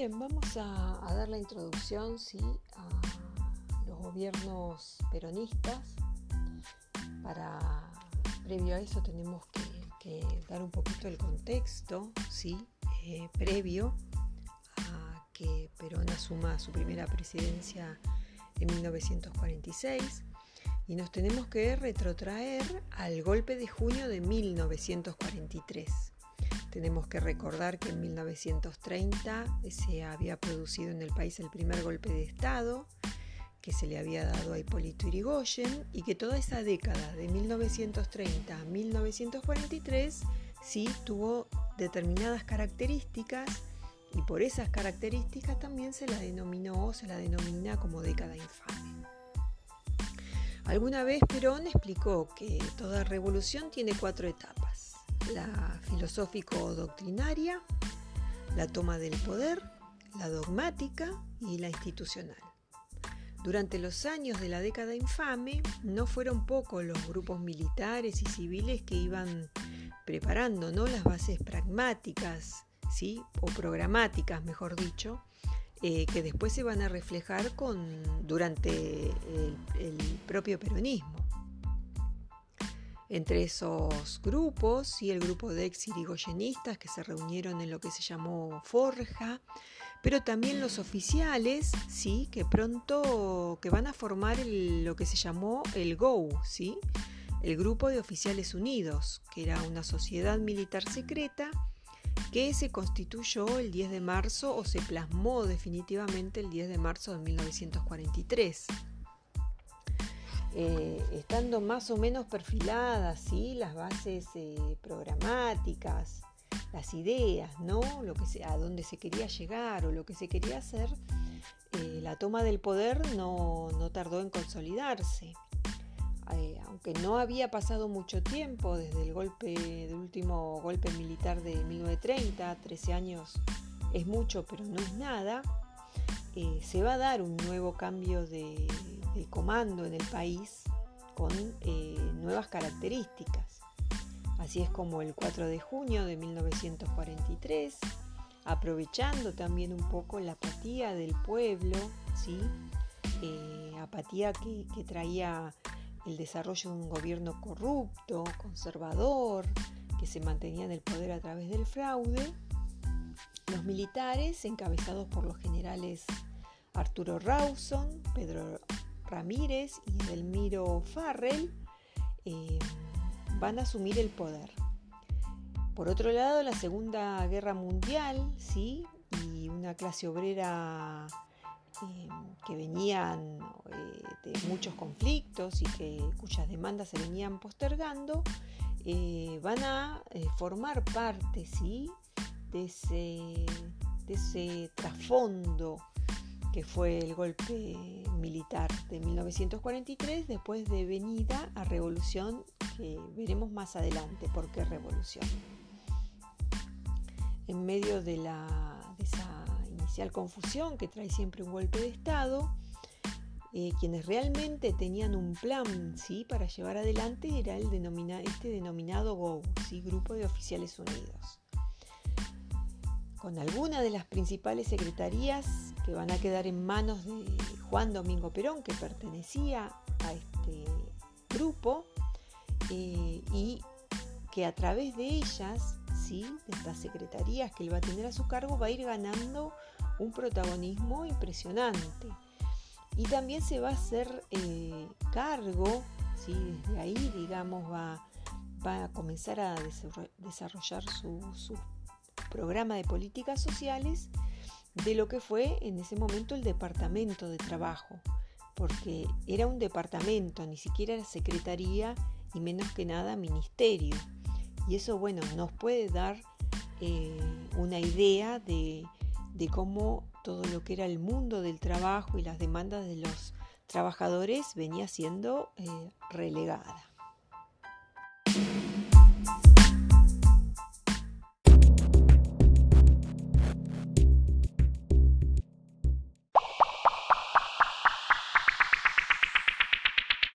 Bien, vamos a, dar la introducción ¿sí? a los gobiernos peronistas. Para previo a eso tenemos que, dar un poquito el contexto ¿sí? Eh, previo a que Perón asuma su primera presidencia en 1946 y nos tenemos que retrotraer al golpe de junio de 1943 tenemos que recordar que en 1930 se había producido en el país el primer golpe de Estado que se le había dado a Hipólito Yrigoyen y que toda esa década de 1930 a 1943 sí tuvo determinadas características y por esas características también se la denominó o se la denomina como década infame. Alguna vez Perón explicó que toda revolución tiene cuatro etapas la filosófico-doctrinaria, la toma del poder, la dogmática y la institucional. Durante los años de la década infame, no fueron pocos los grupos militares y civiles que iban preparando ¿no? las bases pragmáticas, ¿sí? o programáticas, mejor dicho, eh, que después se van a reflejar con, durante el propio peronismo. Entre esos grupos, y el grupo de ex irigoyenistas que se reunieron en lo que se llamó Forja, pero también los oficiales, sí, que pronto que van a formar lo que se llamó el GO, sí, el Grupo de Oficiales Unidos, que era una sociedad militar secreta que se constituyó el 10 de marzo o se plasmó definitivamente el 10 de marzo de 1943. Eh, estando más o menos perfiladas ¿sí? las bases eh, programáticas, las ideas, ¿no? lo que a dónde se quería llegar o lo que se quería hacer, eh, la toma del poder no, no tardó en consolidarse. aunque no había pasado mucho tiempo desde el golpe, del último golpe militar de 1930, 13 años es mucho, pero no es nada, se va a dar un nuevo cambio de, de comando en el país con eh, nuevas características. Así es como el 4 de junio de 1943, aprovechando también un poco la apatía del pueblo, ¿sí? Eh, apatía que, que traía el desarrollo de un gobierno corrupto, conservador, que se mantenía en el poder a través del fraude, los militares, encabezados por los generales Arturo Rawson, Pedro Ramírez y Delmiro Farrell eh, van a asumir el poder. Por otro lado, la Segunda Guerra Mundial, ¿sí? y una clase obrera eh, que venían eh, de muchos conflictos y que, cuyas demandas se venían postergando, van a formar parte ¿sí? de, ese, de ese trasfondo que fue el golpe militar de 1943, después de venida a revolución, que veremos más adelante por qué revolución. En medio de, la, esa inicial confusión que trae siempre un golpe de Estado, eh, quienes realmente tenían un plan ¿sí? para llevar adelante era el este denominado GO, ¿sí? Grupo de Oficiales Unidos. Con alguna de las principales secretarías que van a quedar en manos de Juan Domingo Perón, que pertenecía a este grupo, eh, y que a través de ellas, ¿sí? de estas secretarías que él va a tener a su cargo, va a ir ganando un protagonismo impresionante. Y también se va a hacer eh, cargo, ¿sí? desde ahí, digamos, va, va a comenzar a desarrollar su, su programa de políticas sociales de lo que fue en ese momento el departamento de trabajo, porque era un departamento, ni siquiera era secretaría y menos que nada ministerio. Y eso, bueno, nos puede dar eh, una idea de, cómo todo lo que era el mundo del trabajo y las demandas de los trabajadores venía siendo eh, relegada.